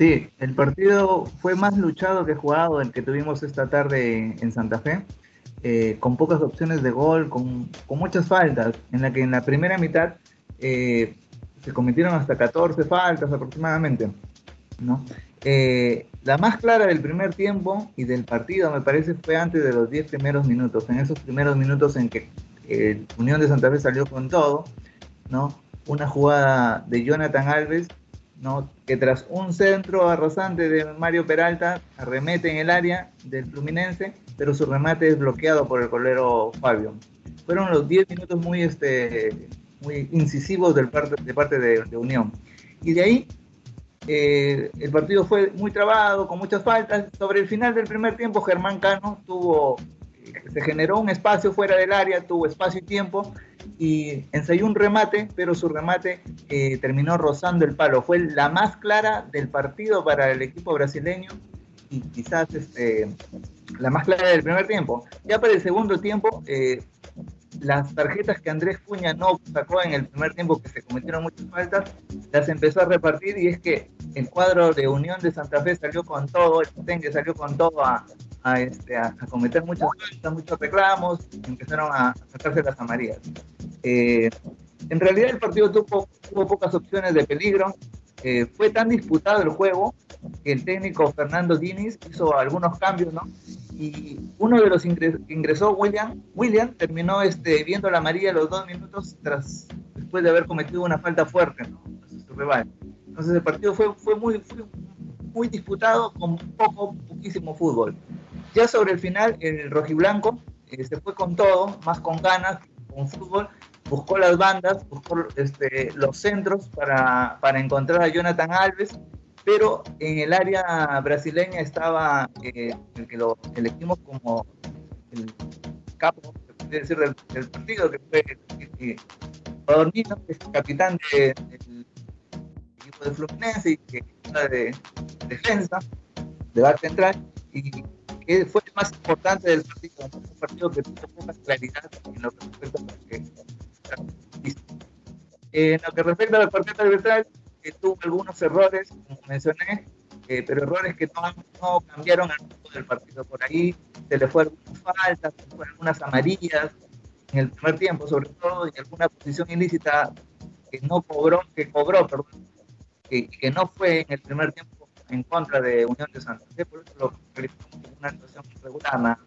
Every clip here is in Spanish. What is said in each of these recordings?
Sí, el partido fue más luchado que jugado el que tuvimos esta tarde en Santa Fe, eh, con pocas opciones de gol, con, muchas faltas, en la que en la primera mitad eh, se cometieron hasta 14 faltas aproximadamente. ¿no? Eh, la más clara del primer tiempo y del partido, me parece, fue antes de los 10 primeros minutos, en esos primeros minutos en que Unión de Santa Fe salió con todo, ¿no? Una jugada de Jonathan Alves que tras un centro arrasante de Mario Peralta arremete en el área del Fluminense, pero su remate es bloqueado por el colero Fabio. Fueron los 10 minutos muy, este, muy incisivos de parte de, Unión. Y de ahí eh, el partido fue muy trabado, con muchas faltas. Sobre el final del primer tiempo, Germán Cano tuvo, se generó un espacio fuera del área, tuvo espacio y tiempo y ensayó un remate, pero su remate eh, terminó rozando el palo. Fue la más clara del partido para el equipo brasileño y quizás este, la más clara del primer tiempo. Ya para el segundo tiempo, eh, las tarjetas que Andrés Cuña no sacó en el primer tiempo, que se cometieron muchas faltas, las empezó a repartir y es que el cuadro de Unión de Santa Fe salió con todo, el Tengue salió con todo a, a, este, a, cometer muchas muchos reclamos, empezaron a sacarse las amarillas. Eh, en realidad el partido tuvo, tuvo pocas opciones de peligro, eh, fue tan disputado el juego que el técnico Fernando Diniz hizo algunos cambios, ¿no? Y uno de los que ingresó, William, William terminó este, viendo la amarilla los dos minutos tras, después de haber cometido una falta fuerte, ¿no? Su rival. Entonces el partido fue, fue, muy, muy disputado con poco, poquísimo fútbol. Ya sobre el final, el rojiblanco eh, se fue con todo, más con ganas, con fútbol, buscó las bandas, buscó este, los centros para, para, encontrar a Jonathan Alves, pero en el área brasileña estaba eh, el que lo elegimos como el capo, decir, del, partido, que fue Adornino, que es el capitán del equipo de Fluminense y que está de defensa, de bar central, fue el más importante del partido, un partido que tuvo poca claridad en lo que respecta a que en lo que respecta a la partida arbitral, que tuvo algunos errores, como mencioné, eh, pero errores que no, no cambiaron el rumbo del partido. Por ahí se le fueron faltas, se le fueron algunas amarillas en el primer tiempo, sobre todo, y alguna posición ilícita que no cobró, que cobró, perdón, que, que no fue en el primer tiempo en contra de Unión de Santa Fe, por eso lo calificamos como una situación regular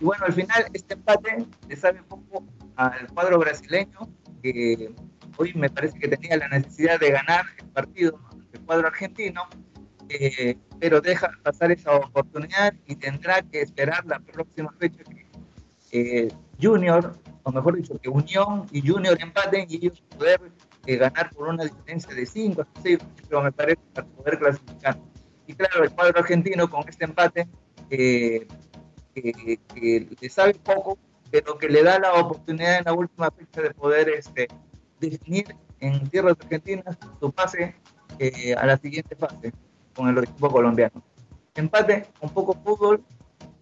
Y bueno, al final este empate le sabe un poco al cuadro brasileño, que hoy me parece que tenía la necesidad de ganar el partido del cuadro argentino, eh, pero deja pasar esa oportunidad y tendrá que esperar la próxima fecha que eh, Junior, o mejor dicho, que Unión y Junior empaten y ellos poder eh, ganar por una diferencia de 5 a 6, me parece, para poder clasificar. Y claro, el cuadro argentino con este empate, que le sabe poco, pero que le da la oportunidad en la última fecha de poder este, definir en tierras argentinas su pase eh, a la siguiente fase con el equipo colombiano. Empate con poco fútbol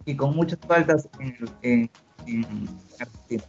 y con muchas faltas en Argentina.